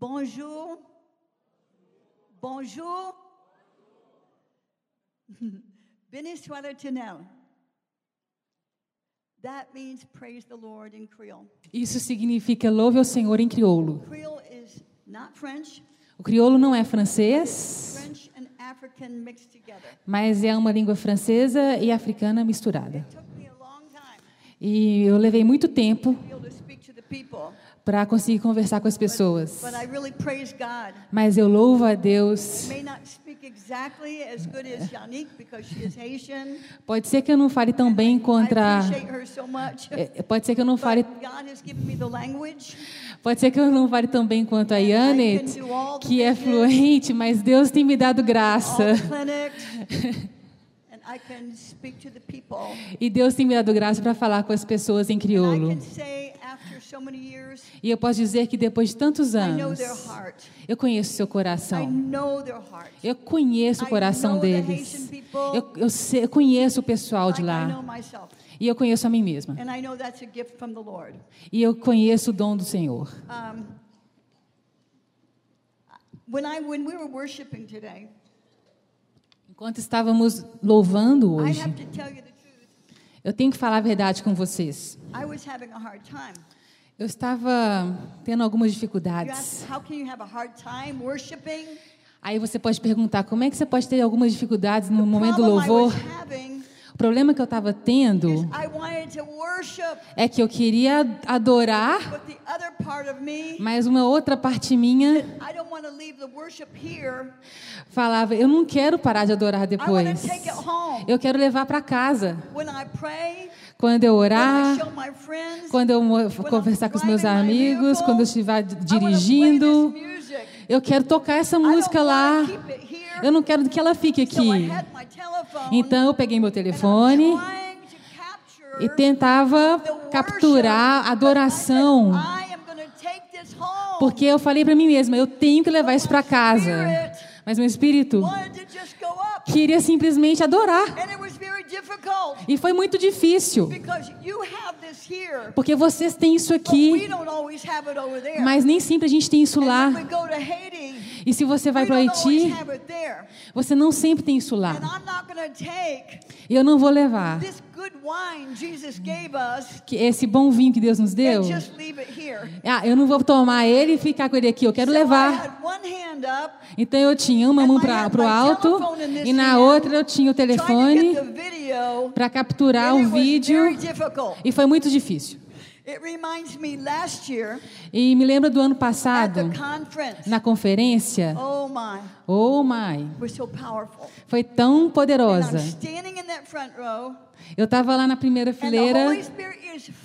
Bonjour. Bonjour. Soit l'Éternel. That means praise the Lord in Creole. Isso significa louve ao Senhor em crioulo. Creole is not French. O crioulo não é francês, mas é uma língua francesa e africana misturada. E eu levei muito tempo para conseguir conversar com as pessoas. but I really praise God. Mas eu louvo a Deus. Yannick. Pode ser que eu não fale tão bem contra. much. é, Pode ser que eu não fale. Pode ser que eu não fale tão bem quanto a Yanet, que é fluente, mas Deus tem me dado graça. E Deus tem me dado graça para falar com as pessoas em crioulo. E eu posso dizer que depois de tantos anos, eu conheço seu coração. Eu conheço o coração deles. Eu, eu, sei- eu conheço o pessoal de lá. E eu conheço a mim mesma. E eu conheço o dom do Senhor. Enquanto estávamos louvando hoje, have to tell you the truth. Eu tenho que falar a verdade com vocês. I was having a hard time. Eu estava tendo algumas dificuldades. Aí você pode perguntar, como é que você pode ter algumas dificuldades no momento do louvor? O problema que eu estava tendo is I wanted to worship, é que eu queria adorar, but the other part of me, mas uma outra parte minha I don't want to leave the worship here. falava, eu não quero parar de adorar depois. Eu quero levar para casa. Quando eu orar, quando eu conversar com os meus amigos, quando eu estiver dirigindo, eu quero tocar essa música lá. Eu não quero que ela fique aqui. Então eu peguei meu telefone e tentava capturar a adoração, porque eu falei para mim mesma, eu tenho que levar isso para casa. Mas meu espírito queria simplesmente adorar. E foi muito difícil, porque vocês têm isso aqui, mas nem sempre a gente tem isso lá. E se você vai para o Haiti, você não sempre tem isso lá. E eu não vou levar que esse bom vinho que Deus nos deu. Ah, eu não vou tomar ele e ficar com ele aqui. Eu quero levar. Então eu tinha uma mão para o alto e na outra eu tinha o telefone para capturar o vídeo e foi muito difícil. It reminds me last year E me lembra do ano passado, na conferência. Oh my, Oh my, so foi tão poderosa. row, Eu estava lá na primeira fileira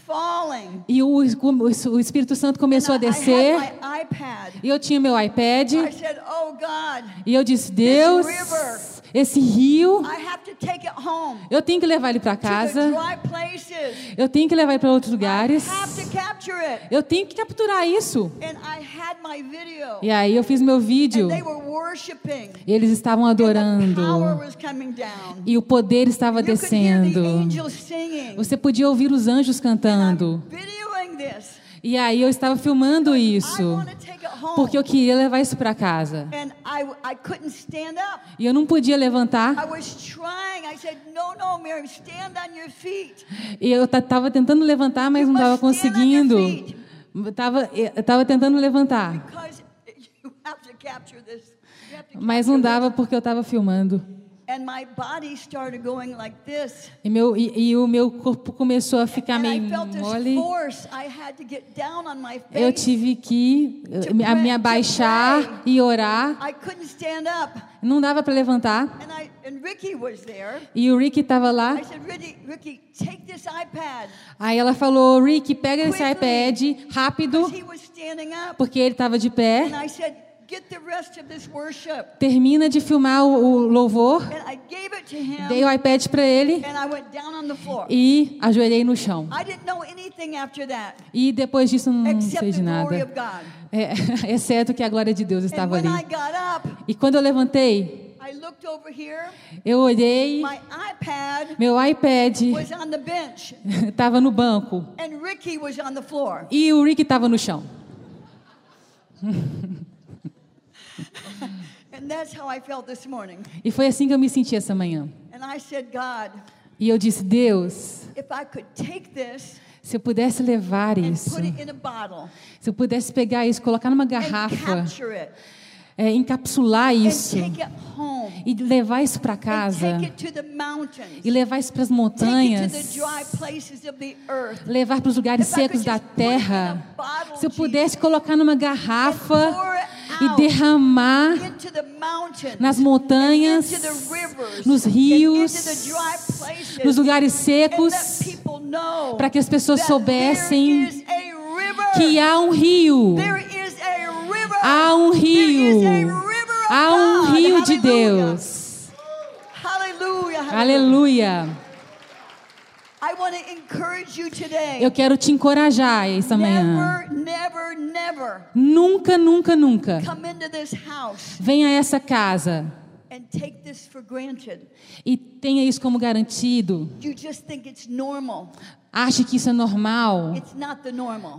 falling. e o, o Espírito Santo começou a I- descer I e eu tinha meu iPad I said, "Oh God, e eu disse: Deus, river. Esse rio, eu tenho que levar ele para casa, eu tenho que levar ele para outros lugares, I have to capture it." eu tenho que capturar isso. E aí eu fiz meu vídeo. E eles estavam adorando. e o poder estava descendo. Você podia ouvir os anjos cantando. E aí eu estava filmando isso. porque eu queria levar isso para casa. E eu não podia levantar. I was trying. I said, no, no, Miriam, stand on your feet. E eu estava tentando levantar, mas não estava conseguindo. Tava, eu tava tentando levantar, mas não dava porque eu estava filmando. And my body started going like this. E, meu, e, e o meu corpo começou a ficar meio mole. force. I had to get down on my face. Eu tive que eh, me- a me abaixar e orar. I couldn't stand up. Não dava para levantar. And, I, and Ricky was there. E o Rick estava lá. I said, Ricky, Ricky, take this iPad. Aí ela falou: Rick, pega esse iPad rápido, Because he was standing up. porque ele estava de pé. And I said, get the rest of this worship. Termina de filmar o, louvor. Dei o iPad para ele e ajoelhei no chão. I didn't know anything after that. E depois disso não Except sei the de glory nada. of God. É, exceto que a glória de Deus estava ali. E quando eu levantei, I looked over here. eu olhei, My iPad meu iPad was on the bench. estava no banco And Ricky was on the floor. e o Rick estava no chão. E foi assim que eu me senti essa manhã. E eu disse, Deus, se eu pudesse levar isso, se eu pudesse pegar isso, colocar numa garrafa é, encapsular isso e levar isso para casa e levar isso para as montanhas, levar para os lugares secos da terra. Se eu pudesse colocar numa garrafa e derramar nas montanhas, nos rios, nos lugares secos, para que as pessoas soubessem que há um rio Há um rio. Há um rio de Deus. Aleluia. Eu quero te encorajar essa manhã. Nunca, nunca, nunca. Venha a essa casa. E tenha isso como garantido. Ache que isso é normal.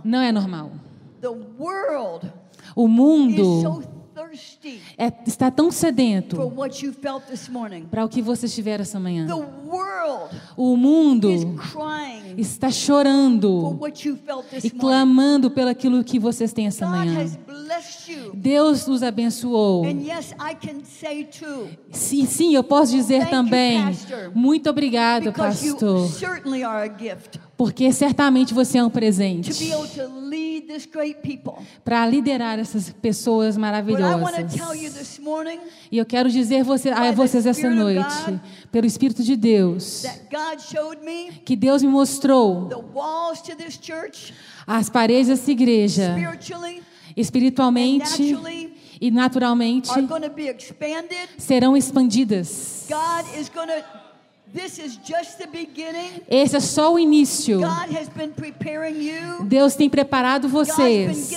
Não é normal. O mundo é, está tão sedento para o que você estiver essa manhã. O mundo está chorando e clamando pelo aquilo que vocês têm essa manhã. Deus nos abençoou. Sim, sim, eu posso dizer também, muito obrigado, pastor, porque certamente você é um presente para liderar essas pessoas maravilhosas. E eu quero dizer você, a vocês essa noite, pelo Espírito de Deus, que Deus me mostrou as paredes dessa igreja espiritualmente e naturalmente serão expandidas. Esse é só o início. Deus tem preparado vocês.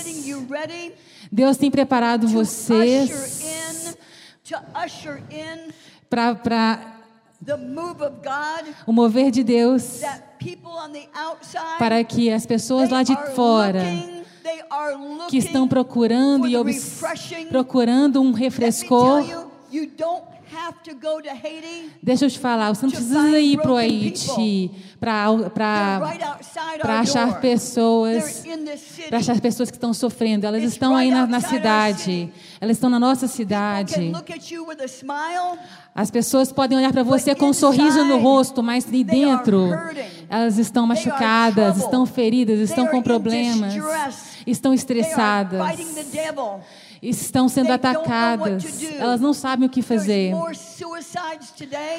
Deus tem preparado vocês para o mover de Deus para que as pessoas lá de fora que estão procurando e procurando um refrescor. Deixa eu te falar, você não precisa ir para o Haiti para achar pessoas, para achar pessoas que estão sofrendo. Elas estão aí na, na cidade, elas estão na nossa cidade. As pessoas podem olhar para você com um sorriso no rosto, mas de dentro elas estão machucadas, estão feridas, estão com problemas, estão estressadas estão sendo atacadas. Elas não sabem o que fazer.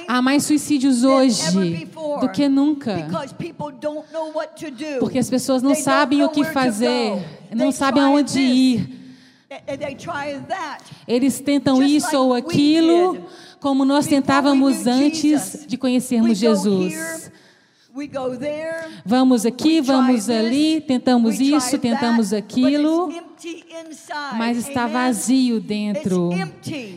Há mais suicídios hoje do que nunca. Porque as pessoas não sabem o que fazer, não sabem aonde ir. Eles tentam isso ou aquilo, como nós tentávamos antes de conhecermos Jesus. Vamos aqui, vamos ali, tentamos isso, tentamos aquilo, mas está vazio dentro.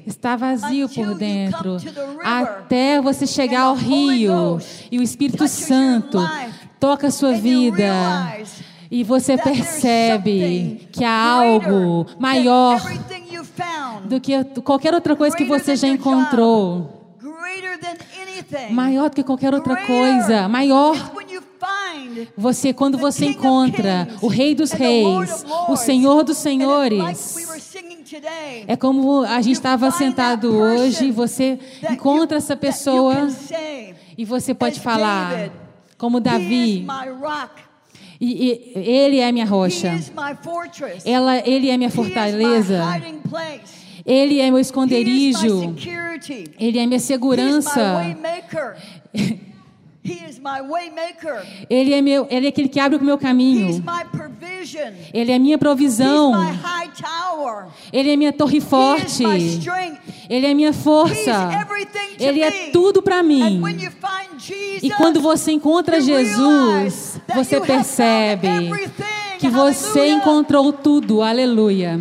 Está vazio por dentro. Até você chegar ao rio e o Espírito Santo toca a sua vida. E você percebe que há algo maior do que qualquer outra coisa que você já encontrou maior do que qualquer outra coisa, maior. Você, quando você encontra o Rei dos Reis, o Senhor dos Senhores, é como a gente estava sentado hoje, você encontra essa pessoa e você pode falar, como Davi, e, e, ele é minha rocha. Ela, ele é minha fortaleza. Ele é meu esconderijo. Ele é minha segurança. Ele é, meu, ele é aquele que abre o meu caminho. Ele é minha provisão. Ele é minha torre forte. Ele é minha força. Ele é tudo para mim. E quando você encontra Jesus, você percebe que você encontrou tudo. Aleluia.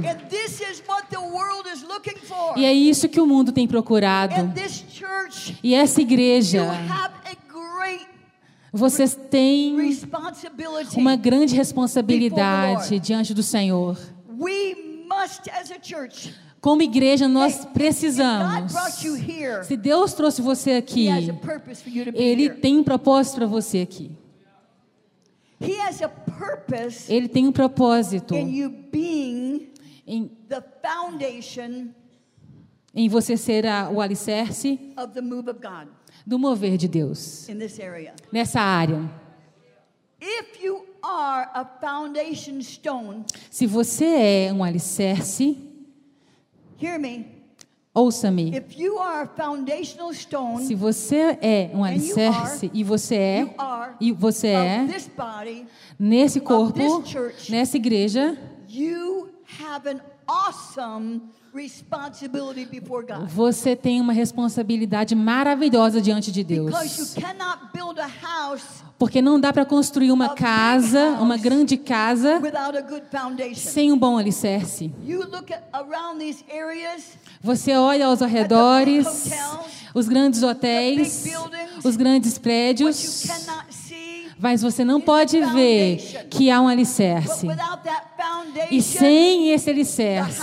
E é isso que o mundo tem procurado. E essa igreja, vocês têm uma grande responsabilidade diante do Senhor. Como igreja, nós precisamos. Se Deus trouxe você aqui, Ele tem um propósito para você aqui. He has a purpose Ele tem um propósito in you being em, the foundation em você ser a- o alicerce do mover de Deus nessa área. If you are a foundation stone, Se você é um alicerce, hear me. Ouça-me. Se você é um alicerce e você é e você é nesse corpo, nessa igreja, você tem uma responsabilidade maravilhosa diante de Deus. you cannot build a house Porque não dá para construir uma casa, uma grande casa, without a good foundation. sem um bom alicerce. Você olha aos arredores, os grandes hotéis, os grandes prédios, mas você não pode ver que há um alicerce. E sem esse alicerce,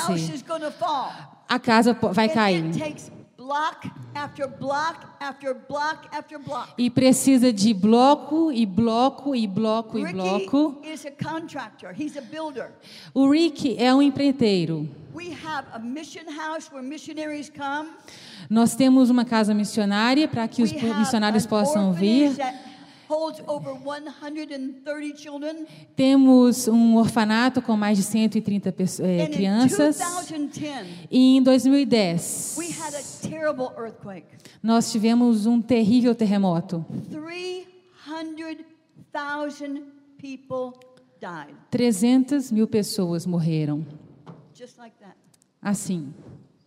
a casa vai cair. Block after block after block after block. E precisa de bloco e bloco e bloco e bloco. Is a contractor. He's a builder. O Rick é um empreiteiro. We have a mission house where missionaries come. Nós temos uma casa missionária para que os missionários possam vir. That holds over 130 children. Temos um orfanato com mais de 130 pesso- eh, crianças. 2010, E em 2010, we had a terrible earthquake. nós tivemos um terrível terremoto. 300,000 people died. 300 mil pessoas morreram. Just like that. Assim,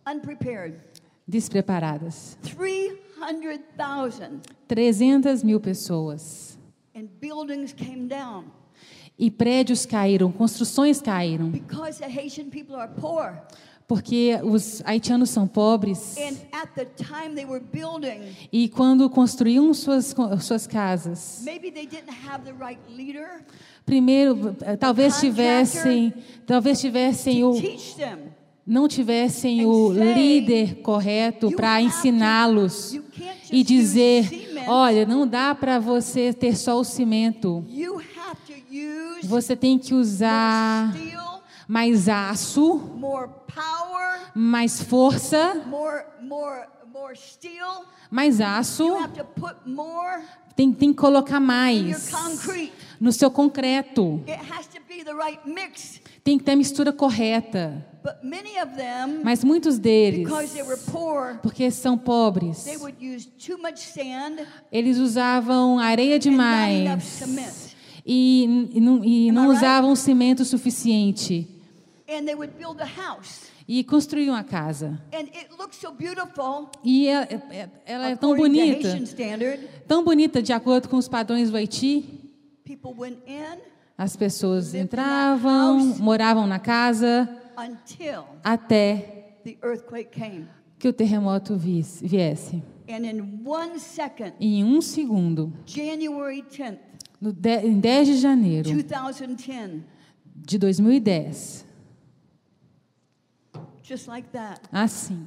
Unprepared. despreparadas. 300,000. 300 mil pessoas. And buildings came down E prédios caíram, construções caíram. because the Haitian people are poor. Porque os haitianos são pobres. And at the time they were building, E quando construíam suas, suas casas, maybe they didn't have the right leader primeiro, talvez tivessem, talvez tivessem o. não tivessem o líder correto para ensiná-los e dizer, olha, não dá para você ter só o cimento. Você tem que usar mais aço, mais força, mais aço. Tem, tem que colocar mais no seu concreto. Tem que ter a mistura correta. Mas muitos deles, porque são pobres, eles usavam areia demais e, e não, e usavam cimento suficiente. E construíam a casa. And it looks so beautiful. E ela, é- ela é tão according to bonita, tão bonita de acordo com os padrões do Haiti. As pessoas entravam, moravam na casa até que o terremoto viesse. And in one second, E em um segundo, January 10th, no de, em 10 de janeiro 2010, de 2010, just like that, assim,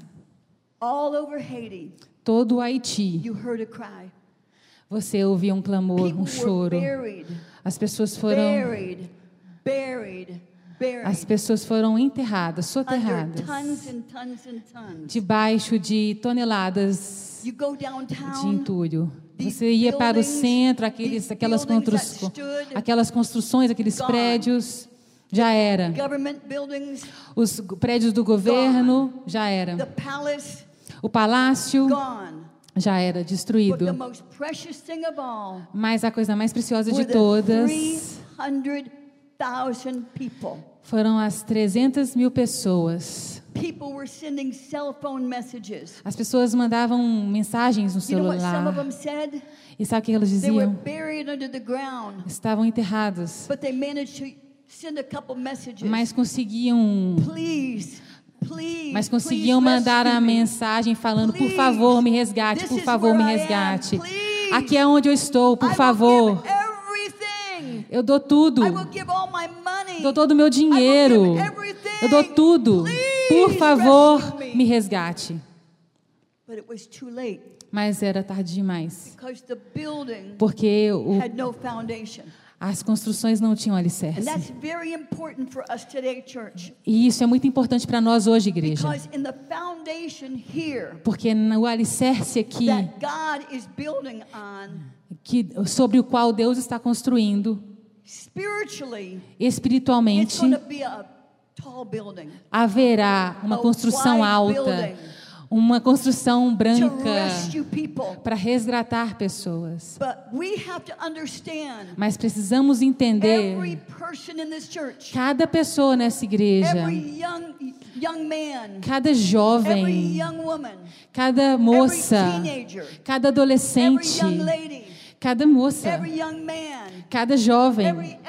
all over Haiti, todo o Haiti, you heard a cry. Você ouvia um clamor, um choro. As pessoas foram, as pessoas foram enterradas, soterradas, debaixo de toneladas de entulho. Você ia para o centro, aqueles, aquelas, constru- aquelas construções, aqueles prédios, já era. Os prédios do governo, já era. O palácio. Já era destruído. Mas a coisa mais preciosa de todas 300,000 people. foram as 300 mil pessoas. People were sending cell phone messages. As pessoas mandavam mensagens no celular. them said? E sabe o que were diziam? buried under the ground, Estavam enterrados. but they managed to send a couple messages. Mas conseguiam Mas conseguiam mandar a mensagem falando: por favor, me resgate, por favor, me resgate. Aqui é onde eu estou, por favor. Eu dou tudo. Dou todo o meu dinheiro. Eu dou tudo. Por favor, me resgate. Mas era tarde demais. Porque o, as construções não tinham alicerce. E isso é muito importante para nós hoje, igreja. Porque no alicerce aqui, que, sobre o qual Deus está construindo, espiritualmente, haverá uma construção alta uma construção branca para resgatar pessoas. Mas precisamos entender cada pessoa nessa igreja, cada jovem, cada moça, cada adolescente, cada moça, cada jovem,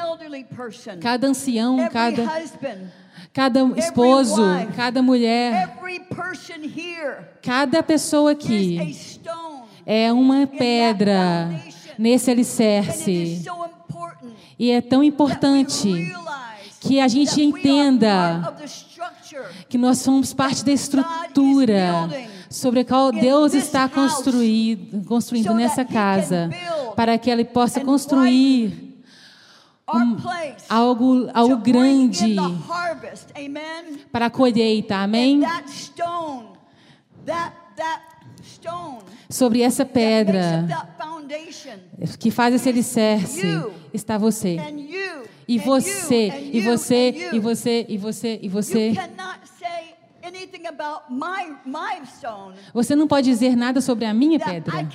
cada ancião, cada cada esposo, cada mulher, cada pessoa aqui é uma pedra nesse alicerce. E é tão importante que a gente entenda que nós somos parte da estrutura sobre a qual Deus está construindo, construindo nessa casa, para que ela possa construir um, algo, algo grande para a colheita, amém? Sobre essa pedra que faz esse alicerce está você. E você, e você, e você, e você, e você. Você não pode dizer nada sobre a minha pedra.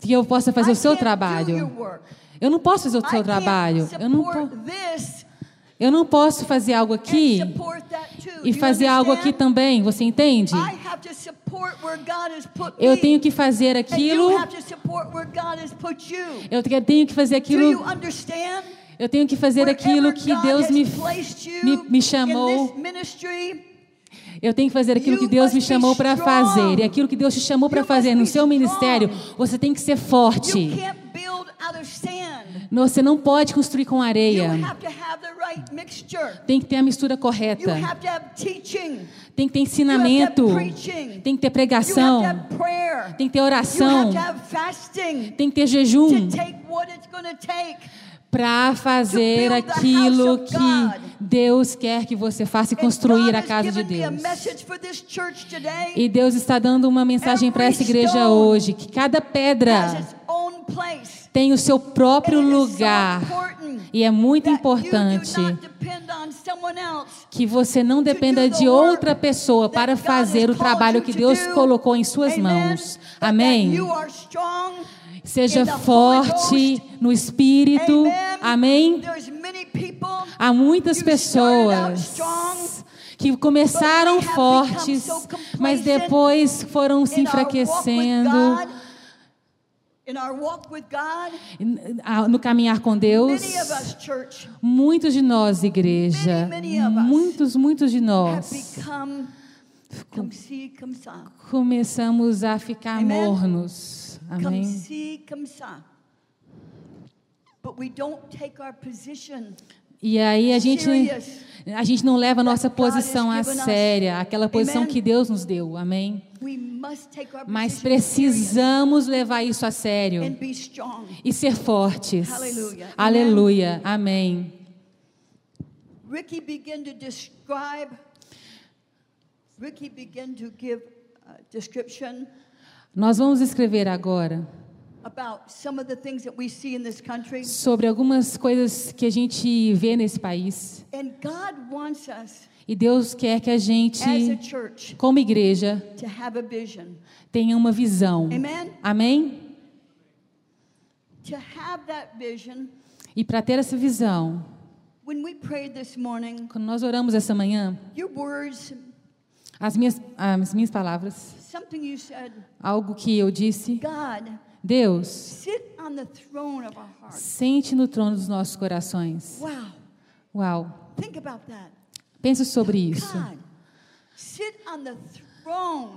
Que eu possa fazer o seu trabalho. Eu não posso fazer o seu trabalho. Eu não, eu não posso fazer algo aqui e fazer algo aqui também. Você entende? Eu tenho que fazer aquilo. Eu tenho que fazer aquilo. Eu tenho que fazer aquilo que Deus me, me, me chamou. Eu tenho que fazer aquilo que Deus me chamou para fazer. E aquilo que Deus te chamou para fazer no seu ministério, você tem que ser forte. Você não pode construir com areia. Tem que ter a mistura correta. Tem que ter ensinamento. Tem que ter pregação. Tem que ter oração. Tem que ter jejum para fazer aquilo que Deus quer que você faça e construir a casa de Deus. E Deus está dando uma mensagem para essa igreja hoje, que cada pedra tem o seu próprio lugar. E é muito importante que você não dependa de outra pessoa para fazer o trabalho que Deus colocou em suas mãos. Amém? Seja forte no espírito. Amém? Há muitas pessoas que começaram fortes, mas depois foram se enfraquecendo. No caminhar com Deus, muitos de nós, igreja, muitos, muitos de nós, começamos a ficar mornos. Amém. E aí a gente, a gente não leva a nossa posição a séria, aquela posição que Deus nos deu. Amém? Mas precisamos levar isso a sério e ser fortes. Aleluia. Amém. Ricky began to describe. Ricky began to give description nós vamos escrever agora sobre algumas coisas que a gente vê nesse país. E Deus quer que a gente, como igreja, tenha uma visão. Amém? E para ter essa visão, quando nós oramos essa manhã, as minhas, as minhas palavras, algo que eu disse, Deus, sente no trono dos nossos corações. Uau! Pense sobre isso.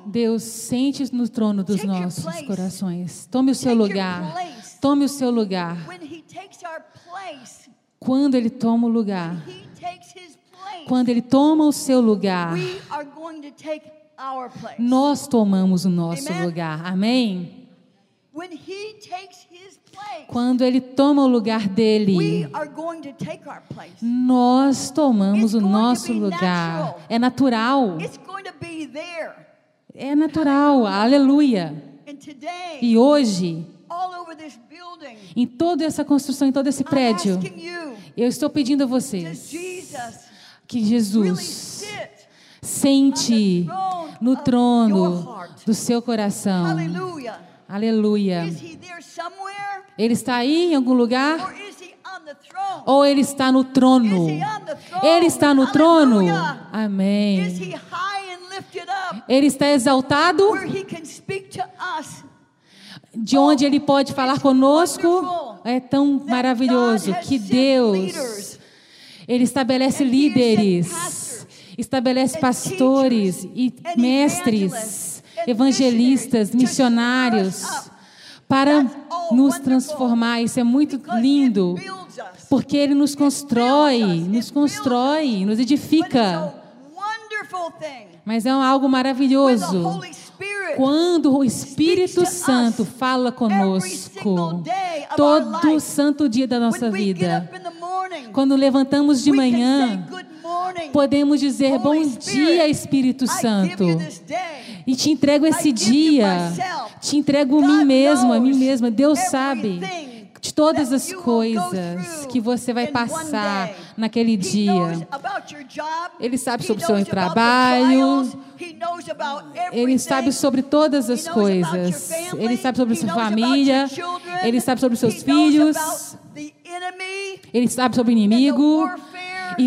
Deus, sente no trono dos nossos corações. Tome o seu lugar. Tome o seu lugar. Quando Ele toma o lugar, quando Ele toma o seu lugar, nós tomamos o nosso lugar. Amém? Quando Ele toma o lugar dele, nós tomamos o nosso lugar. É natural. É natural. Aleluia. E hoje, em toda essa construção, em todo esse prédio, eu estou pedindo a vocês que Jesus sente no trono do seu coração. Aleluia. Ele está aí em algum lugar? Ou ele está no trono? Ele está no trono? Amém. Ele está exaltado? De onde ele pode falar conosco? É tão maravilhoso. que Deus. ele estabelece líderes, estabelece pastores e mestres, evangelistas, missionários para nos transformar. Isso é muito lindo, porque ele nos constrói, nos constrói, nos edifica. Mas é algo maravilhoso quando o Espírito Santo fala conosco, todo santo dia da nossa vida, quando levantamos de manhã, podemos dizer: Bom dia, Espírito Santo. E te entrego esse dia, te entrego a mim mesmo, a mim mesma. Deus sabe de todas as coisas que você vai passar naquele dia. Ele sabe sobre o seu trabalho. Ele sabe sobre todas as coisas. Ele sabe sobre a sua família. Ele sabe sobre os seus filhos. Ele sabe sobre o inimigo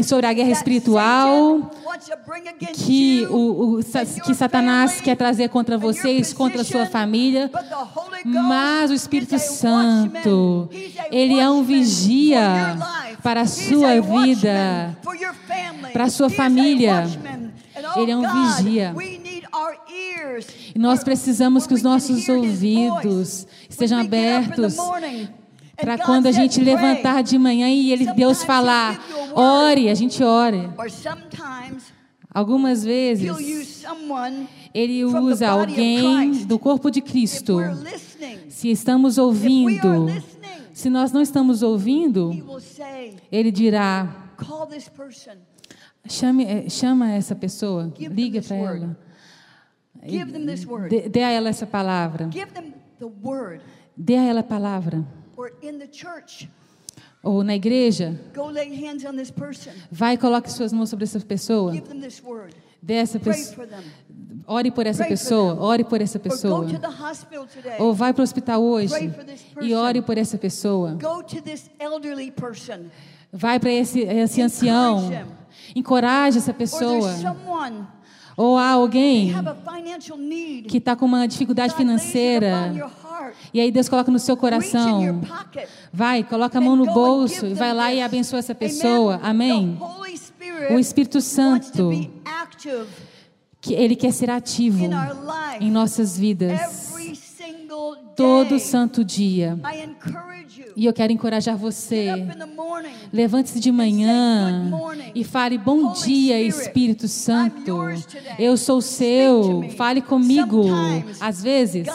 e sobre a guerra espiritual que, o, o, que Satanás quer trazer contra vocês, contra a sua família. Mas o Espírito Santo, ele é um vigia para a sua vida, para a sua família. Ele é um vigia. E nós precisamos que os nossos ouvidos estejam abertos para quando a gente levantar de manhã e ele, Deus falar, ore, a gente ore. Algumas vezes ele usa alguém do corpo de Cristo. Se estamos ouvindo, se nós não estamos ouvindo, ele dirá: chame, eh, chama essa pessoa, liga para ela. Dê, dê a ela essa palavra. Dê a ela a palavra ou na igreja, vai e coloque suas mãos sobre essa pessoa. Dê essa pessoa. Ore por essa pessoa, ore por essa pessoa. Ou vai para o hospital hoje e ore por essa pessoa. Vai para esse, esse ancião. Encoraje essa pessoa. Ou há alguém que está com uma dificuldade financeira e aí Deus coloca no seu coração. Vai, coloca a mão no bolso e vai lá e abençoa essa pessoa. Amém. O Espírito Santo, que ele quer ser ativo em nossas vidas todo santo dia. E eu quero encorajar você. Levante-se de manhã e fale: Bom dia, Espírito Santo. Eu sou seu. Fale comigo. Às vezes,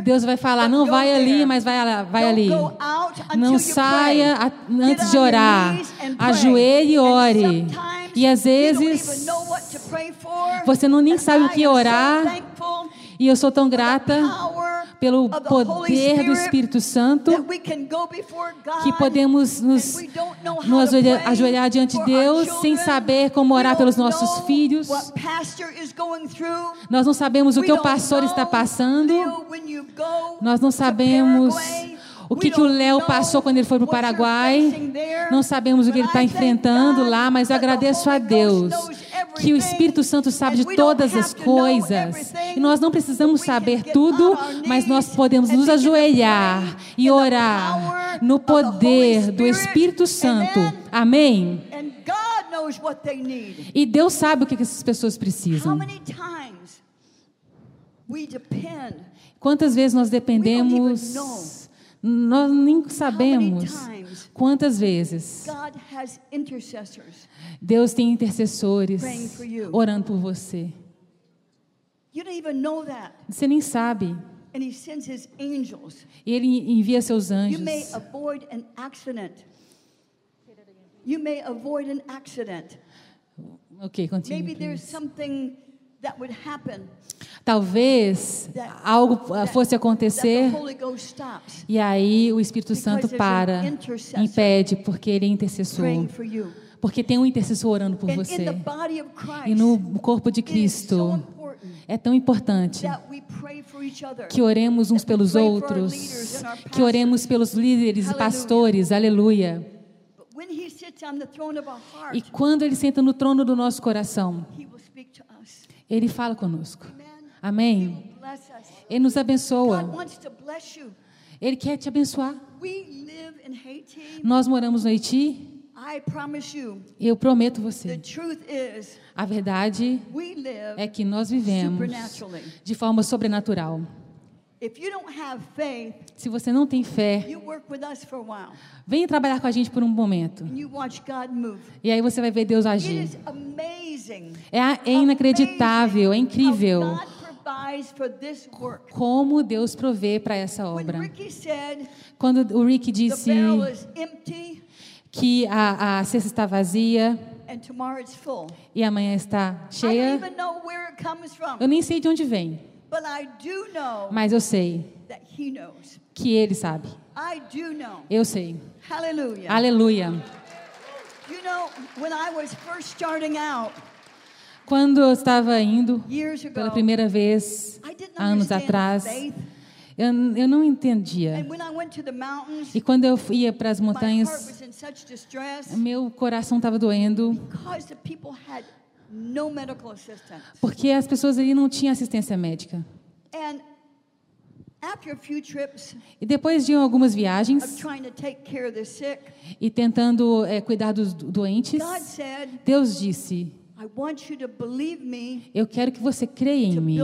Deus vai falar: Não vai ali, mas vai, vai ali. Não saia antes de orar. Ajoelhe e ore. E às vezes, você não nem sabe o que orar. E eu sou tão grata pelo poder do Espírito Santo que podemos nos, nos ajoelhar diante de Deus sem saber como orar pelos nossos filhos. Nós não sabemos o que o pastor está passando. Nós não sabemos o que, que o Léo passou quando ele foi para o Paraguai. Não sabemos o que ele está enfrentando lá, mas eu agradeço a Deus que o Espírito Santo sabe de todas as coisas. E nós não precisamos saber tudo, mas nós podemos nos ajoelhar e orar no poder do Espírito Santo. Amém? E Deus sabe o que essas pessoas precisam. Quantas vezes nós dependemos Nós nem sabemos quantas vezes Deus tem intercessores orando por você. Você nem sabe. E ele envia seus anjos. You may avoid an accident. Ok, continue. Maybe there's something that would happen. Talvez algo fosse acontecer e aí o Espírito Santo para, impede, porque ele é intercessor. Porque tem um intercessor orando por você. E no corpo de Cristo, é tão importante que oremos uns pelos outros, que oremos pelos líderes e pastores, aleluia. E quando ele senta no trono do nosso coração, ele fala conosco. Amém? Ele nos abençoa. Ele quer te abençoar. Nós moramos no Haiti. Eu prometo você. A verdade é que nós vivemos de forma sobrenatural. Se você não tem fé, venha trabalhar com a gente por um momento. E aí você vai ver Deus agir. É, é inacreditável, é incrível como Deus provê para essa obra. Quando o Rick disse que a, a cesta está vazia e amanhã está cheia, eu nem sei de onde vem. Mas eu sei que Ele sabe. Eu sei. Aleluia. Aleluia. Quando eu estava indo pela primeira vez, anos atrás, eu, eu não entendia. E quando eu ia para as montanhas, meu coração estava doendo. Porque as pessoas ali não tinham assistência médica. E depois de algumas viagens e tentando é, cuidar dos doentes, Deus disse: Eu quero que você creia em mim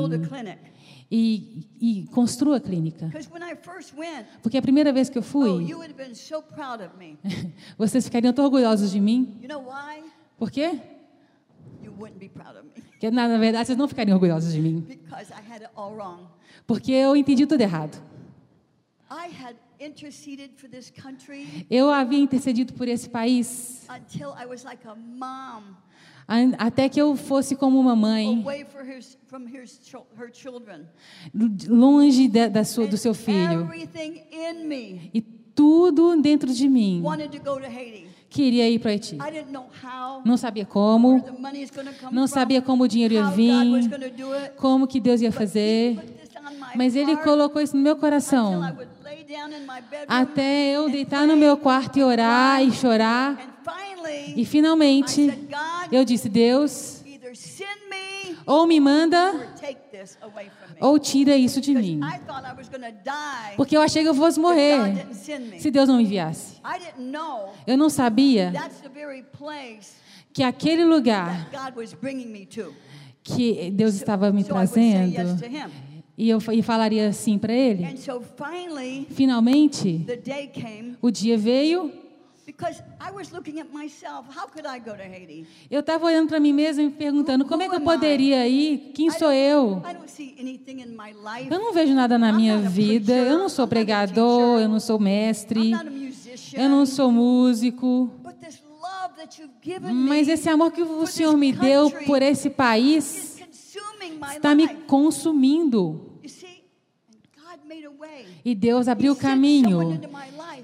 e, e construa a clínica. Porque a primeira vez que eu fui, oh, vocês ficariam tão orgulhosos de mim. Por quê? Porque na verdade vocês não ficariam orgulhosos de mim. Porque eu entendi tudo errado. Eu havia intercedido por esse país até que eu fosse como uma mãe, longe de, da sua, do seu filho. E tudo dentro de mim queria ir para Haiti. Não sabia como, não sabia como o dinheiro ia vir, como que Deus ia fazer. Mas Ele colocou isso no meu coração. Até eu deitar no meu quarto e orar e chorar. E finalmente, eu disse: Deus, ou me manda, ou tira isso de mim. Porque eu achei que eu fosse morrer se Deus não me enviasse. Eu não sabia que aquele lugar que Deus estava me trazendo, e eu e falaria assim para ele. Finalmente, o dia veio eu estava olhando para mim mesma e me perguntando como é que eu poderia ir? Quem sou eu? Eu não vejo nada na minha vida. Eu não sou pregador, eu não sou mestre, eu não sou músico. Mas esse amor que o Senhor me deu por esse país está me consumindo. E Deus abriu o caminho.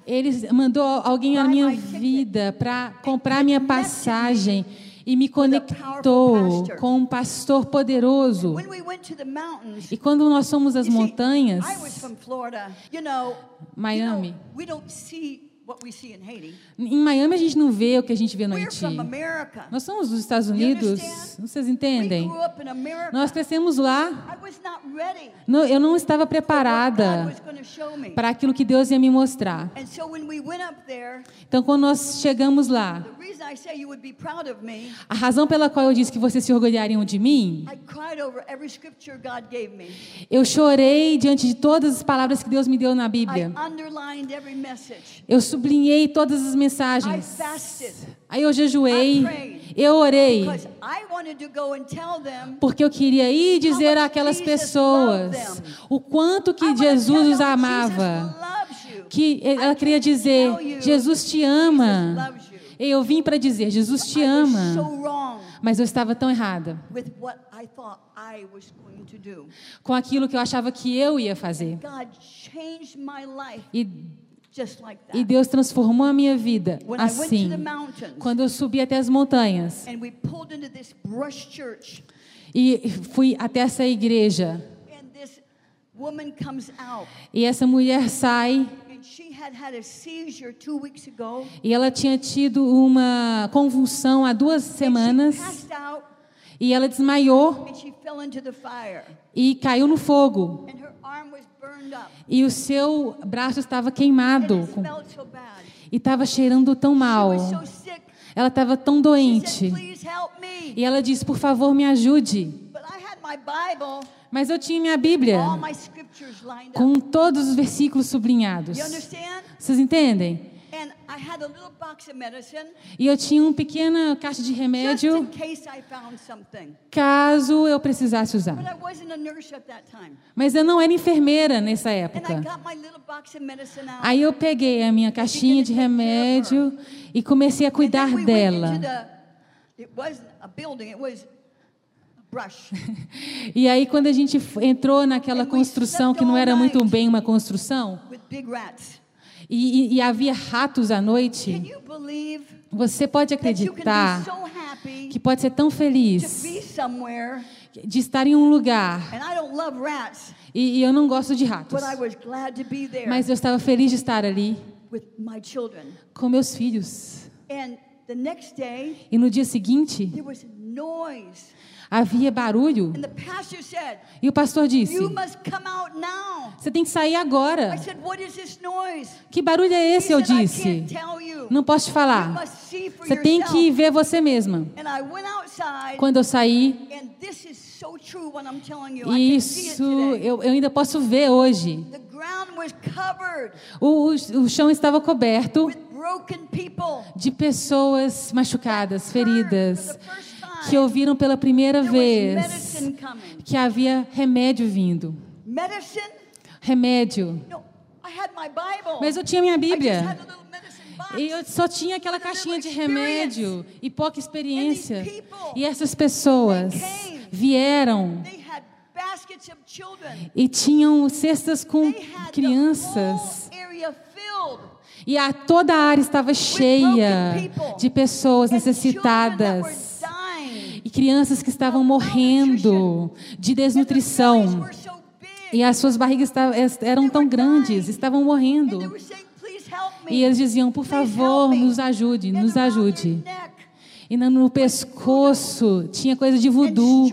Ele mandou alguém na minha vida para comprar minha passagem e me conectou com um pastor poderoso. E quando nós fomos às montanhas, Miami, Em Miami a gente não vê o que a gente vê no Haiti. Nós somos dos Estados Unidos. Vocês entendem? Nós crescemos lá. Eu não estava preparada para aquilo que Deus ia me mostrar. Então, quando nós chegamos lá, a razão pela qual eu disse que vocês se orgulhariam de mim, eu chorei diante de todas as palavras que Deus me deu na Bíblia. Eu sublinhei todas as mensagens. Aí eu jejuei, eu orei, porque eu queria ir dizer àquelas pessoas o quanto que Jesus os amava. Que ela queria dizer: Jesus te ama. E eu vim para dizer: Jesus te ama. Mas eu estava tão errada com aquilo que eu achava que eu ia fazer. E e Deus transformou a minha vida assim. Quando eu subi até as montanhas e fui até essa igreja. E essa mulher sai. E ela tinha tido uma convulsão há duas semanas. E ela desmaiou e caiu no fogo. E o seu braço estava queimado. E estava cheirando tão mal. Ela estava tão doente. E ela disse: Por favor, me ajude. Mas eu tinha minha Bíblia com todos os versículos sublinhados. Vocês entendem? E eu tinha uma pequena caixa de remédio caso eu precisasse usar. Mas eu não era enfermeira nessa época. Aí eu peguei a minha caixinha de remédio e comecei a cuidar dela. e aí quando a gente entrou naquela construção que não era muito bem uma construção, e, e, havia ratos à noite. Você pode acreditar que pode ser tão feliz de estar em um lugar. E, e eu não gosto de ratos. Mas eu estava feliz de estar ali com meus filhos. E no dia seguinte, havia barulho. E o pastor disse: Você tem que sair agora. Que barulho é esse? Eu disse: Não posso te falar. Você tem que ver você mesma. Quando eu saí, e isso eu, eu ainda posso ver hoje. O, o, o chão estava coberto de pessoas machucadas, feridas que ouviram pela primeira vez que havia remédio vindo. Remédio. Mas eu tinha minha Bíblia. E eu só tinha aquela caixinha de remédio e pouca experiência. E essas pessoas vieram e tinham cestas com crianças. E a, toda a área estava cheia de pessoas necessitadas crianças que estavam morrendo de desnutrição. E as suas barrigas eram tão grandes, estavam morrendo. E eles diziam: Por favor, nos ajude, nos ajude. E no pescoço tinha coisa de voodoo,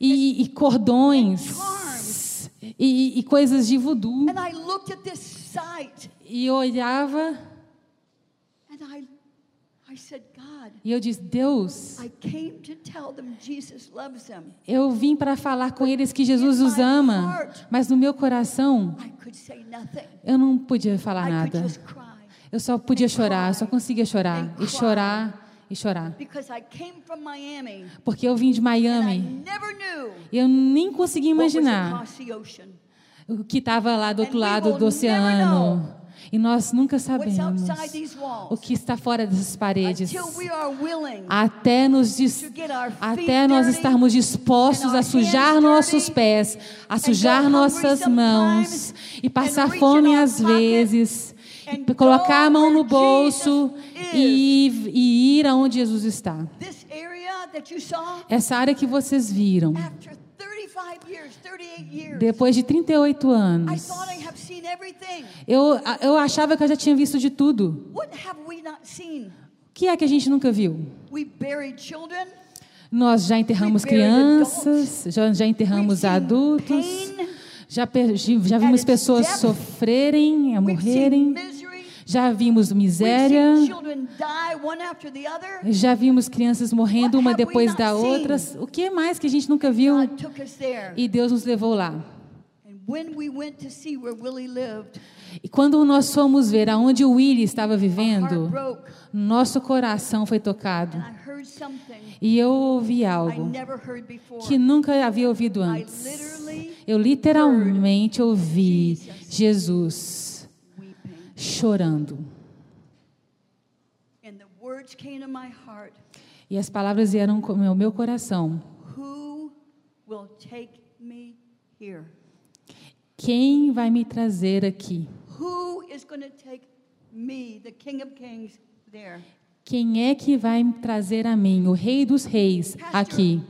e, e cordões, e, e, coisas de voodoo. E eu olhava. E eu disse, Deus, eu vim para falar com eles que Jesus os ama, mas no meu coração eu não podia falar nada. Eu só podia chorar, eu só conseguia chorar e chorar e chorar. Porque eu vim de Miami e eu nem conseguia imaginar o que estava lá do outro lado do oceano. E nós nunca sabemos o que está fora dessas paredes. Até, nos, até nós estarmos dispostos a sujar nossos pés, a sujar nossas mãos e passar fome às vezes, e colocar a mão no bolso e, e ir aonde Jesus está. Essa área que vocês viram Depois de 38 anos, eu, eu achava que eu já tinha visto de tudo. O que é que a gente nunca viu? Nós já enterramos crianças, já, já enterramos adultos, já, já vimos pessoas sofrerem, morrerem. Já vimos miséria. Já vimos crianças morrendo uma depois da outra. O que mais que a gente nunca viu? E Deus nos levou lá. E quando nós fomos ver aonde o Willie estava vivendo, nosso coração foi tocado. E eu ouvi algo que nunca havia ouvido antes. Eu literalmente ouvi Jesus chorando. E as palavras vieram ao meu coração. Quem vai me trazer aqui? Quem é que vai me trazer a mim, o Rei dos Reis, aqui?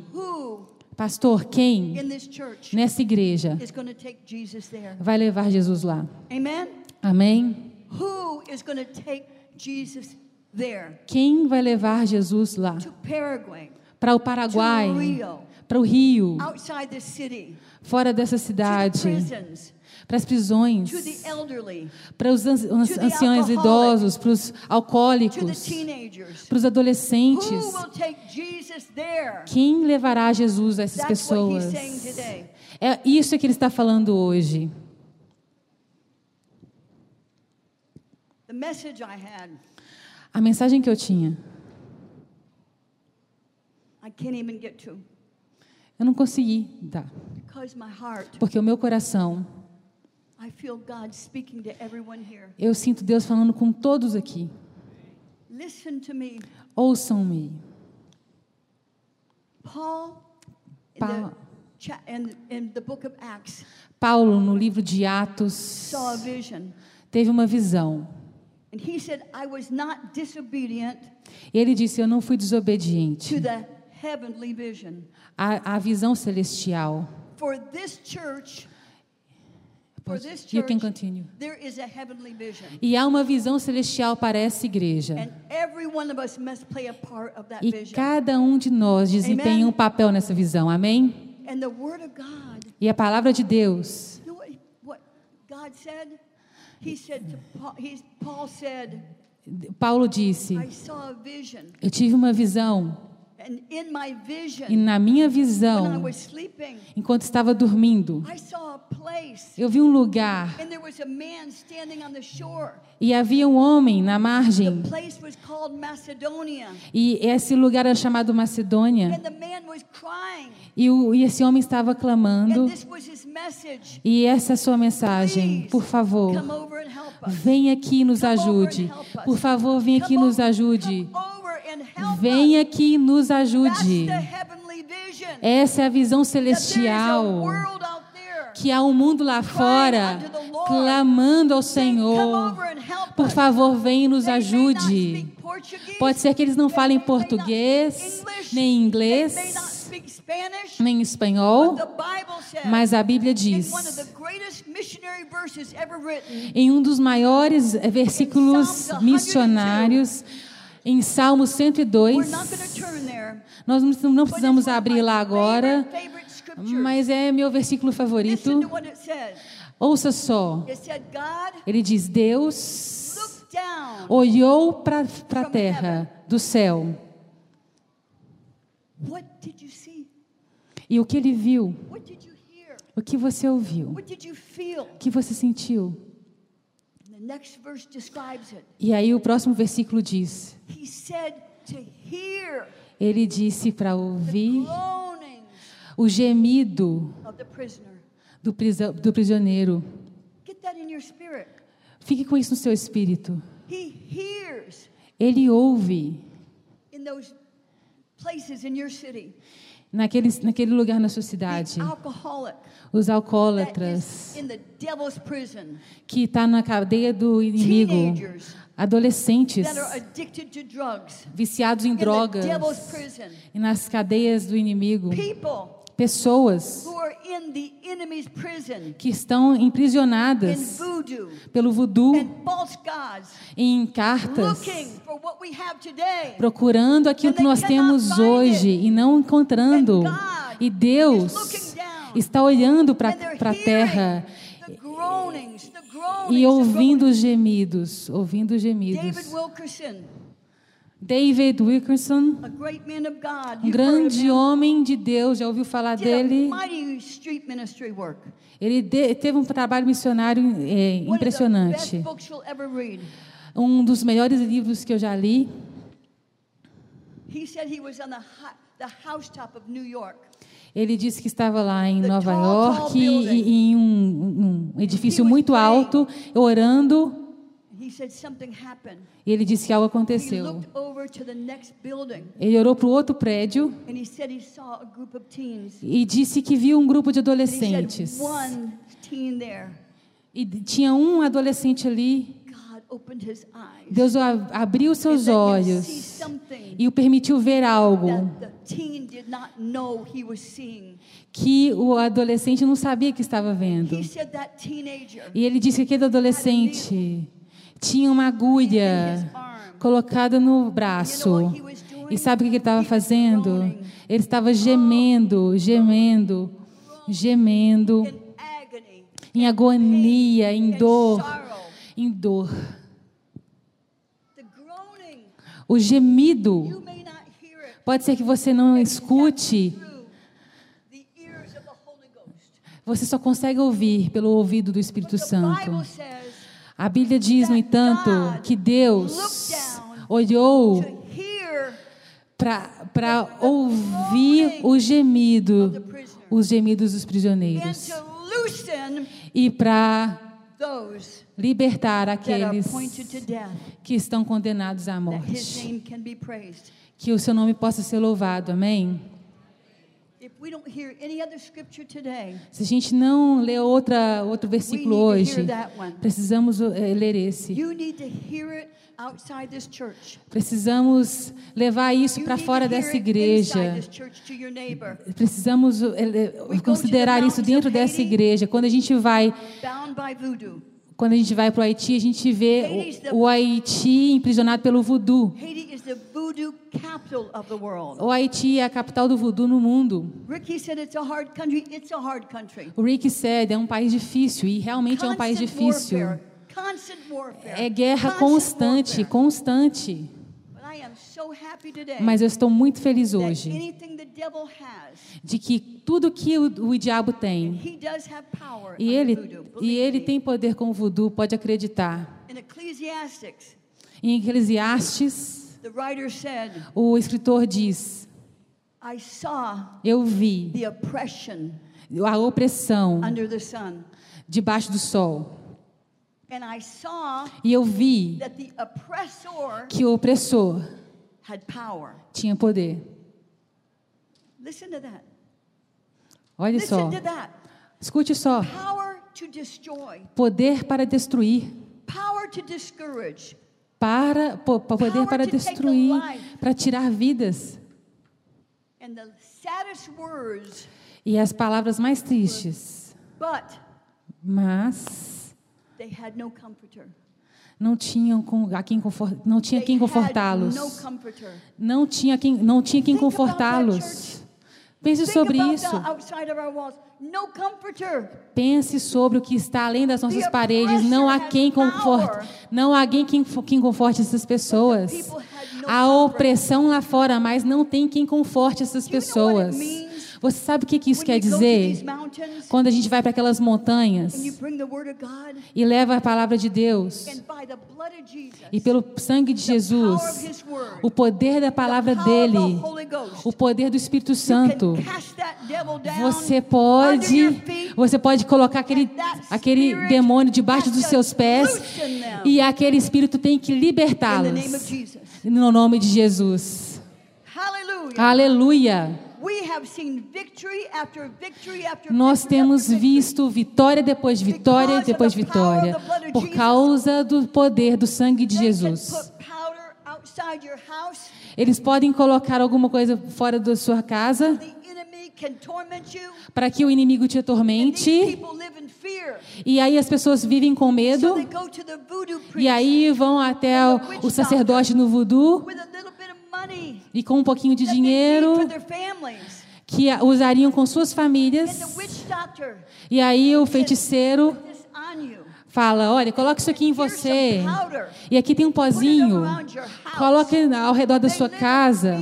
Pastor, quem nessa igreja vai levar Jesus lá? Amém? Quem vai levar Jesus lá? Para o Paraguai, para o Rio, fora dessa cidade, para as prisões, para os anciãos idosos, para os alcoólicos, para os adolescentes. Quem levará Jesus a essas pessoas? É isso que ele está falando hoje. A mensagem que eu tinha. Eu não consegui dar. Porque o meu coração. Eu sinto Deus falando com todos aqui. Ouçam-me. Paulo, no livro de Atos, teve uma visão. Ele disse: Eu não fui desobediente à, à visão celestial. For this church, You can continue. E há uma visão celestial para essa igreja. E cada um de nós desempenha um papel nessa visão. Amém? E a palavra de Deus. Paulo disse: Eu tive uma visão. E na minha visão, enquanto estava dormindo, eu vi um lugar. E havia um homem na margem. E esse lugar era chamado Macedônia. E, o, e esse homem estava clamando. E essa é a sua mensagem. Por favor, venha aqui e nos ajude. Por favor, venha aqui e nos ajude. Venha aqui e nos ajude. Essa é a visão celestial. Que há um mundo lá fora clamando ao Senhor. Por favor, venha e nos ajude. Pode ser que eles não falem português, nem inglês, nem espanhol, mas a Bíblia diz, em um dos maiores versículos missionários, em Salmo 102, nós não precisamos abrir lá agora, mas é meu versículo favorito. Ouça só. Ele diz: Deus olhou para a terra do céu. E o que ele viu? O que você ouviu? O que você sentiu? E aí o próximo versículo diz: Ele disse para ouvir o gemido do, do prisioneiro. Fique com isso no seu espírito. Ele ouve naquele, naquele lugar na sua cidade. Os alcoólatras que está na cadeia do inimigo. Adolescentes viciados em drogas e nas cadeias do inimigo. Pessoas que estão emprisionadas pelo voodoo, em cartas, procurando aquilo que nós temos hoje e não encontrando. E Deus está olhando para a terra e ouvindo os gemidos, ouvindo os gemidos. David Wilkerson, um grande homem de Deus, já ouviu falar dele? Ele teve um trabalho missionário é, impressionante. Um dos melhores livros que eu já li. Ele disse que estava lá em Nova York, em um edifício muito alto, orando. E ele disse que algo aconteceu. Ele orou para o outro prédio e disse que viu um grupo de adolescentes. E tinha um adolescente ali. Deus abriu seus olhos e o permitiu ver algo que o adolescente não sabia que estava vendo. E ele disse que aquele adolescente tinha uma agulha colocada no braço. E sabe o que ele estava fazendo? Ele estava gemendo, gemendo, gemendo, em agonia, em dor, em dor. O gemido, pode ser que você não escute, você só consegue ouvir pelo ouvido do Espírito Santo. A Bíblia diz, no entanto, que Deus olhou para ouvir o gemido, os gemidos dos prisioneiros e para libertar aqueles que estão condenados à morte. Que o seu nome possa ser louvado, amém? Se a gente não lê outra, outro versículo hoje, precisamos eh, ler esse. Precisamos levar isso para fora dessa igreja. Precisamos considerar isso dentro dessa igreja. Quando a gente vai quando a gente vai para o Haiti, a gente vê o, o Haiti emprisionado pelo voodoo. O Haiti é a capital do voodoo no mundo. O Rick said é um país difícil e realmente é um país difícil. É guerra constante, constante. Mas eu estou muito feliz hoje de que tudo que o, o diabo tem, e ele, e ele tem poder com o voodoo, pode acreditar. Em Eclesiastes, o escritor diz: Eu vi a opressão debaixo do sol. E eu vi que o opressor tinha poder. Olha só. Escute só. Poder para destruir. Para poder para destruir, para tirar vidas. E as palavras mais tristes. Mas não tinham a quem não tinha quem confortá-los. Não tinha quem não tinha quem confortá-los. Pense sobre isso. Pense sobre o que está além das nossas paredes. Não há quem conforte, não há alguém quem, quem conforte essas pessoas. Há opressão lá fora, mas não tem quem conforte essas pessoas. Você sabe o que, isso quer dizer? Quando a gente vai para aquelas montanhas e leva a palavra de Deus, e pelo sangue de Jesus, o poder da palavra dele, o poder do Espírito Santo, você pode, você pode colocar aquele, aquele demônio debaixo dos seus pés e aquele Espírito tem que libertá-los. No nome de Jesus. Aleluia. Nós temos visto vitória depois de vitória depois de vitória por causa do poder do sangue de Jesus. Eles podem colocar alguma coisa fora da sua casa para que o inimigo te atormente. E aí as pessoas vivem com medo. E aí vão até o sacerdote no voodoo e com um pouquinho de dinheiro que usariam com suas famílias. E aí o feiticeiro fala: Olha, coloque isso aqui em você. E aqui tem um pozinho. Coloque ao redor da sua casa.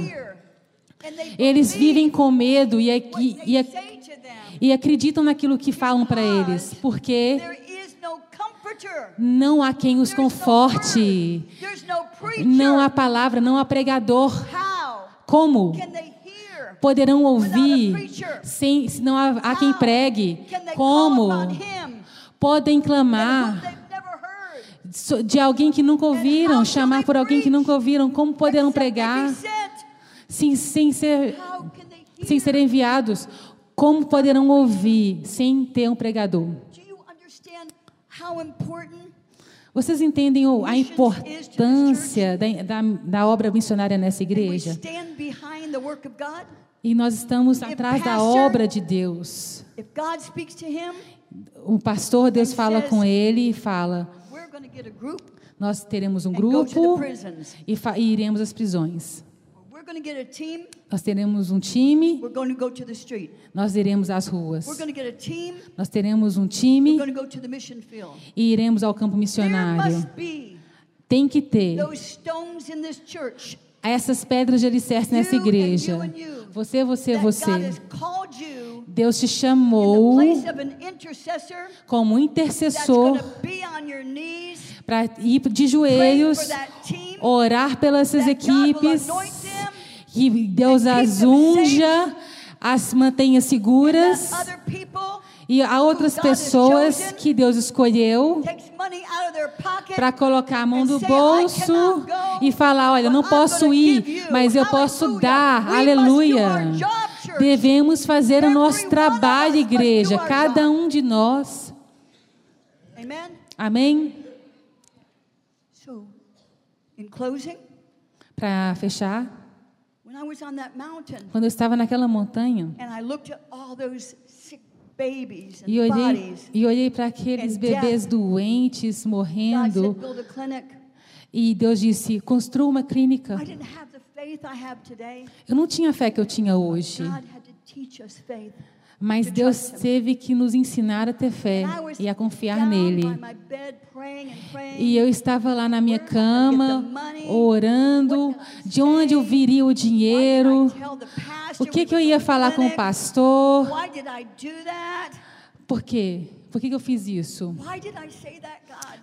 Eles vivem com medo e, e, e, e acreditam naquilo que falam para eles, porque não há quem os conforte, não há palavra, não há pregador. Como? poderão ouvir sem, se não há, há quem pregue? Como? podem clamar de alguém que nunca ouviram, chamar por alguém que nunca ouviram? Como poderão pregar? sem, sem, ser, sem serem enviados, como poderão ouvir sem ter um pregador? Vocês entendem a importância da, da, da obra missionária nessa igreja? E nós estamos atrás da obra de Deus. O pastor, Deus fala com ele e fala: Nós teremos um grupo e, e iremos às prisões. Nós teremos um time. Nós iremos às ruas. Nós teremos um time. E iremos ao campo missionário. Tem que ter essas pedras de alicerce nessa igreja. Você, você, você. Deus te chamou como intercessor para ir de joelhos, orar pelas equipes que Deus as unja, as mantenha seguras. E há outras pessoas que Deus escolheu para colocar a mão no bolso e falar: Olha, não posso ir, mas eu posso dar. Aleluia. Devemos fazer o nosso trabalho, igreja, cada um de nós. Amém? Para fechar. Quando eu estava naquela montanha, e olhei, e olhei para aqueles bebês doentes morrendo, e Deus disse: construa uma clínica. Eu não tinha a fé que eu tinha hoje. Mas Deus teve que nos ensinar a ter fé e a confiar nele. E eu estava lá na minha cama, orando, de onde eu viria o dinheiro, o que, que eu ia falar com o pastor. Por quê? Por que, que eu fiz isso?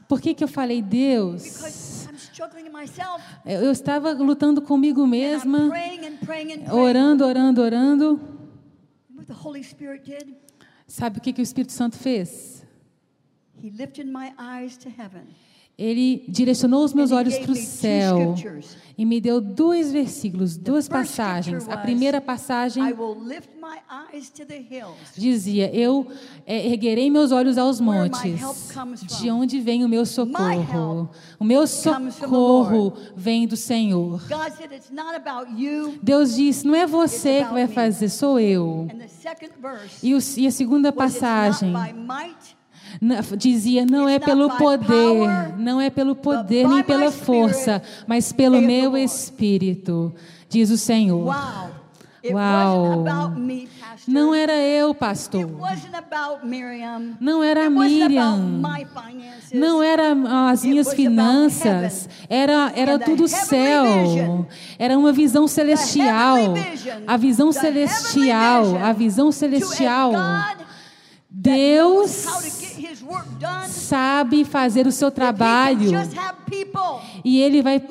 Por que, que eu falei, Deus? Eu estava lutando comigo mesma, orando, orando, orando. Sabe o que, que o Espírito Santo fez? Ele direcionou os meus olhos para o céu e me deu dois versículos, duas passagens. A primeira passagem dizia: Eu é, erguerei meus olhos aos montes, de onde vem o meu socorro. O meu socorro vem do Senhor. Deus disse: Não é você que vai fazer, sou eu. E a segunda passagem dizia: não é pelo poder, não é pelo poder nem pela força, mas pelo meu espírito, diz o Senhor. Uau! Não era eu, pastor. Não era Miriam. Não era as minhas finanças. Era, era tudo céu. Era uma visão celestial. A visão celestial. A visão celestial. Deus sabe fazer o seu trabalho e ele vai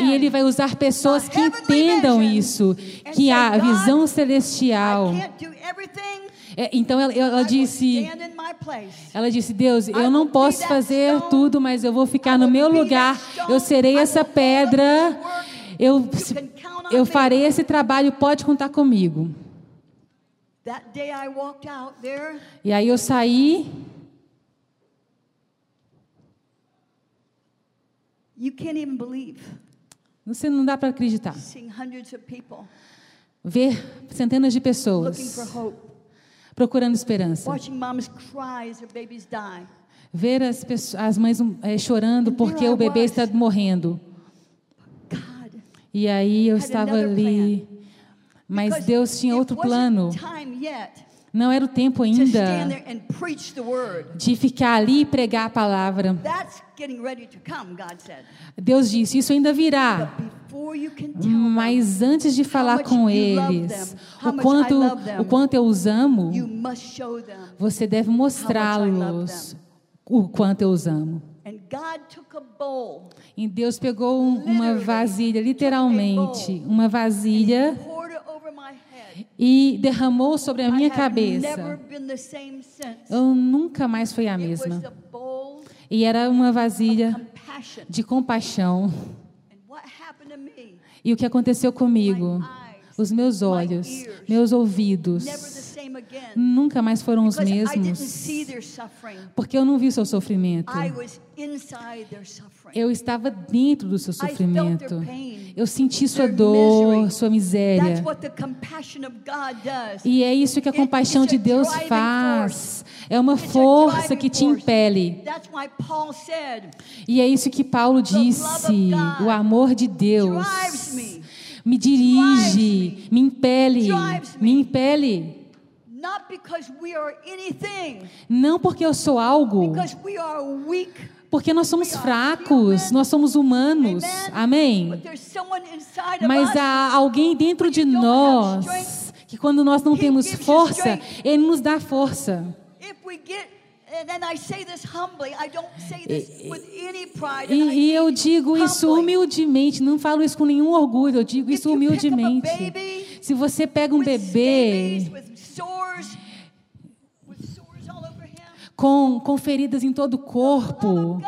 e ele vai usar pessoas que entendam isso, que a visão celestial. É, então ela, ela disse, ela disse, Deus, eu não posso fazer tudo, mas eu vou ficar no meu lugar. Eu serei essa pedra. Eu eu farei esse trabalho. Pode contar comigo. E aí eu saí. Você não dá para acreditar. ver centenas de pessoas procurando esperança. Ver as, pessoas, as mães é, chorando porque o bebê está morrendo. E aí eu estava ali, mas Deus tinha outro plano. Não era o tempo ainda de ficar ali e pregar a palavra. Deus disse: Isso ainda virá. Mas antes de falar com eles o quanto, o quanto eu os amo, você deve mostrá-los o quanto eu os amo. E Deus pegou uma vasilha, literalmente, uma vasilha e derramou sobre a minha cabeça. Eu nunca mais fui a mesma. E era uma vasilha de compaixão. E o que aconteceu comigo? Os meus olhos, meus ouvidos, nunca mais foram os mesmos, porque eu não vi o seu sofrimento. Eu estava dentro do seu sofrimento. Eu senti sua dor, sua miséria. E é isso que a compaixão de Deus faz. É uma força que te impele. E é isso que Paulo disse: o amor de Deus me dirige, me impele, me impele. Não porque eu sou algo, porque nós somos fracos, nós somos humanos. Amém? Mas há alguém dentro de nós que, quando nós não temos força, Ele nos dá força. E, e eu digo isso humildemente, não falo isso com nenhum orgulho, eu digo isso humildemente. Se você pega um bebê com, com feridas em todo o corpo,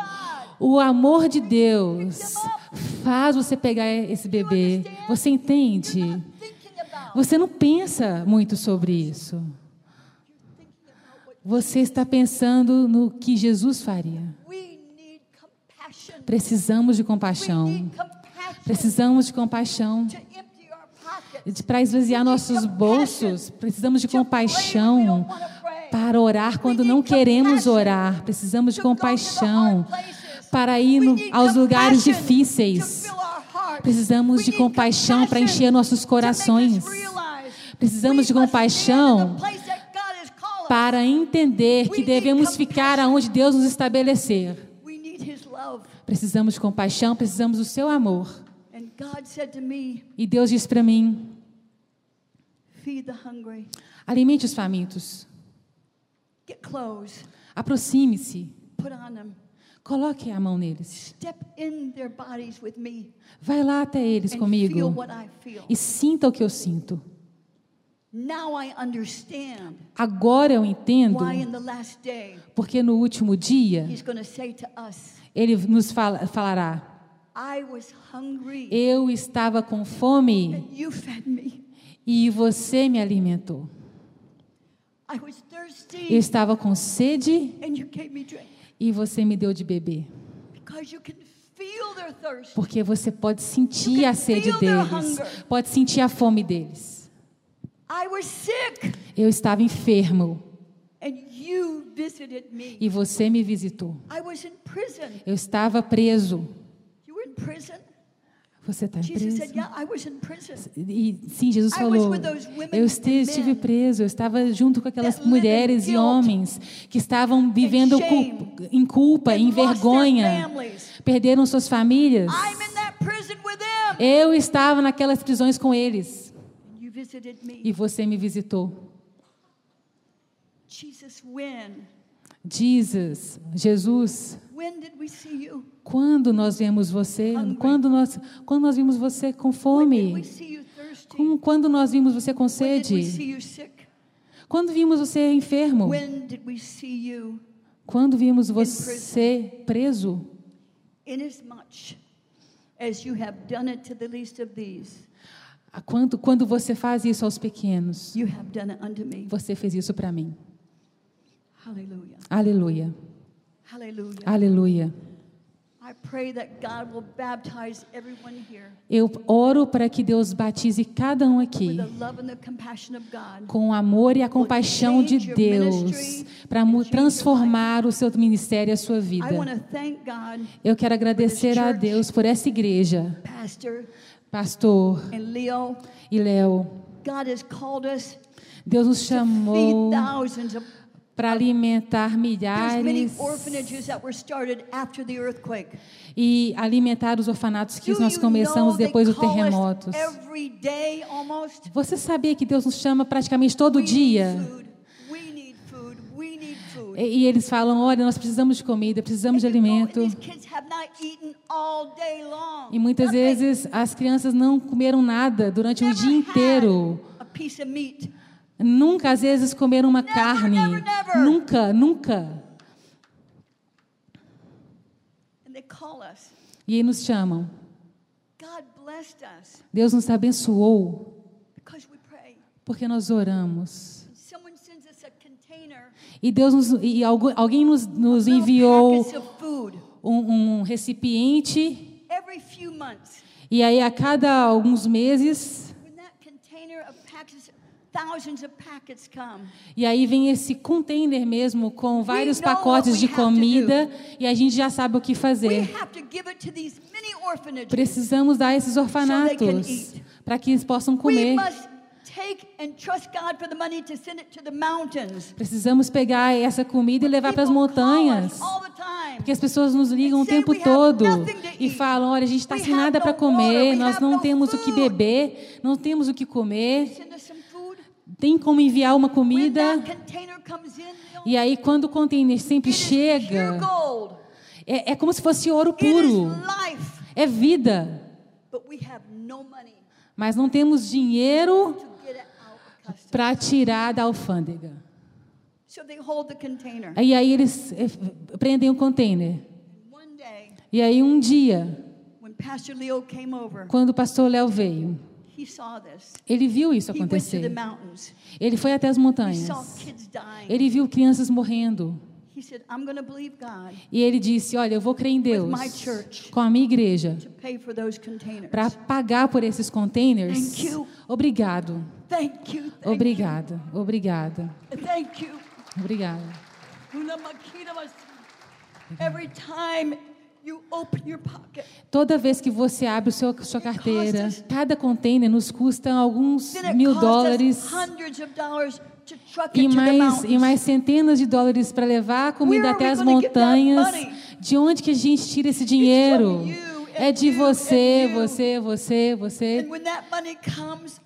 o amor de Deus faz você pegar esse bebê. Você entende? Você não pensa muito sobre isso. Você está pensando no que Jesus faria. Precisamos de compaixão. Precisamos de compaixão. Para esvaziar nossos bolsos, precisamos de compaixão. Para orar quando não queremos orar, precisamos de compaixão. Para ir no, aos lugares difíceis, precisamos de compaixão para encher nossos corações. Precisamos de compaixão para entender que devemos ficar aonde Deus nos estabelecer. Precisamos de compaixão, precisamos do seu amor. E Deus disse para mim: alimente os famintos. Aproxime-se. Coloque a mão neles. Vai lá até eles comigo e sinta o que eu sinto. Agora eu entendo porque no último dia ele nos fala, falará: Eu estava com fome e você me alimentou. Eu estava com sede e você me deu de beber. Porque você pode sentir a sede deles, pode sentir a fome deles. Eu estava enfermo. E você me visitou. Eu estava preso. Você está preso? E sim, Jesus falou. Eu estive preso. Eu estava junto com aquelas mulheres e homens que estavam vivendo em culpa, em vergonha, perderam suas famílias. Eu estava naquelas prisões com eles. E você me visitou. Jesus, Jesus, quando nós vemos você, quando nós, quando nós vimos você com fome, quando nós vimos você com sede, quando vimos você enfermo, quando vimos você preso, quando, quando você faz isso aos pequenos, você fez isso para mim. Aleluia. Aleluia. Aleluia. Eu oro para que Deus batize cada um aqui com o amor e a compaixão de Deus para transformar o seu ministério e a sua vida. Eu quero agradecer a Deus por essa igreja, pastor e Léo. Deus nos chamou para alimentar milhares e alimentar os orfanatos que nós começamos depois do terremoto. Você sabia que Deus nos chama praticamente todo dia? E, eles falam: olha, nós precisamos de comida, precisamos de alimento. E muitas vezes as crianças não comeram nada durante o dia inteiro. Nunca, às vezes, comeram uma never, carne. Never, never. Nunca, nunca. E aí nos chamam. Deus nos abençoou porque nós oramos. E Deus nos, e alguém nos, nos enviou um, um recipiente. E aí a cada alguns meses e aí vem esse container mesmo com vários pacotes de comida e a gente já sabe o que fazer. Precisamos dar esses orfanatos para que eles possam comer. Precisamos pegar essa comida e levar para as montanhas. Porque as pessoas nos ligam o tempo todo e falam: olha, a gente está sem nada para comer, nós não temos o que beber, não temos o que comer tem como enviar uma comida. E aí, quando o container sempre chega, é, é como se fosse ouro puro. É vida. Mas não temos dinheiro para tirar da alfândega. E aí eles eh, prendem o container. E aí um dia, quando o pastor Léo veio, ele viu isso acontecer. Ele foi até as montanhas. Ele viu crianças morrendo. E ele disse: Olha, eu vou crer em Deus com a minha igreja para pagar por esses containers. Obrigado. Obrigada. Obrigada. Obrigada. Toda vez que você abre o seu, sua carteira, cada container nos custa alguns mil dólares e mais, e mais centenas de dólares para levar a comida até as montanhas. De onde que a gente tira esse dinheiro? É de você, você, você, você.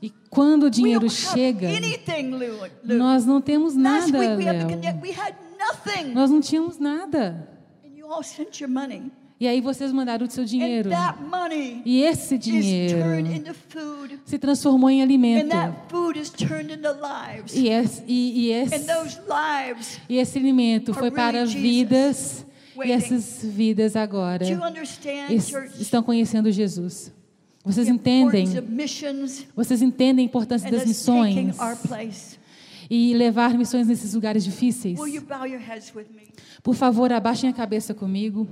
E quando o dinheiro chega, nós não temos nada, Léo. Nós não tínhamos nada. E aí vocês mandaram o seu dinheiro. E esse dinheiro se transformou em alimento. E esse, e, e esse, e esse alimento foi para vidas. E essas vidas agora estão conhecendo Jesus. Vocês entendem? Vocês entendem a importância das missões? E levar missões nesses lugares difíceis? Por favor, abaixem a cabeça comigo.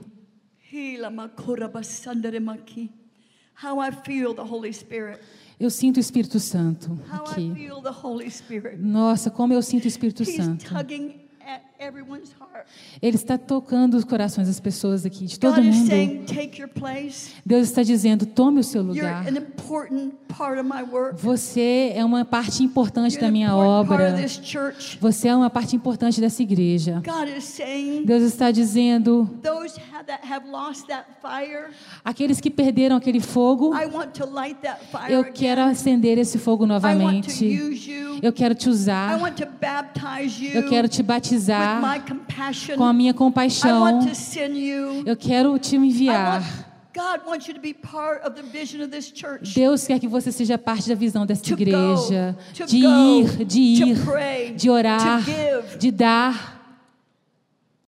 How I feel the Holy Spirit. Eu sinto o Espírito Santo aqui. Nossa, como eu sinto o Espírito Santo. Ele está tocando os corações das pessoas aqui, de todo mundo. Deus está dizendo: tome o seu lugar. Você é uma parte importante da minha obra. Você é uma parte importante dessa igreja. Deus está dizendo: aqueles que perderam aquele fogo, eu quero acender esse fogo novamente. Eu quero te usar. Eu quero te batizar com a minha compaixão. Eu quero te enviar. Deus quer que você seja parte da visão dessa igreja, de ir, de ir, de orar, de dar.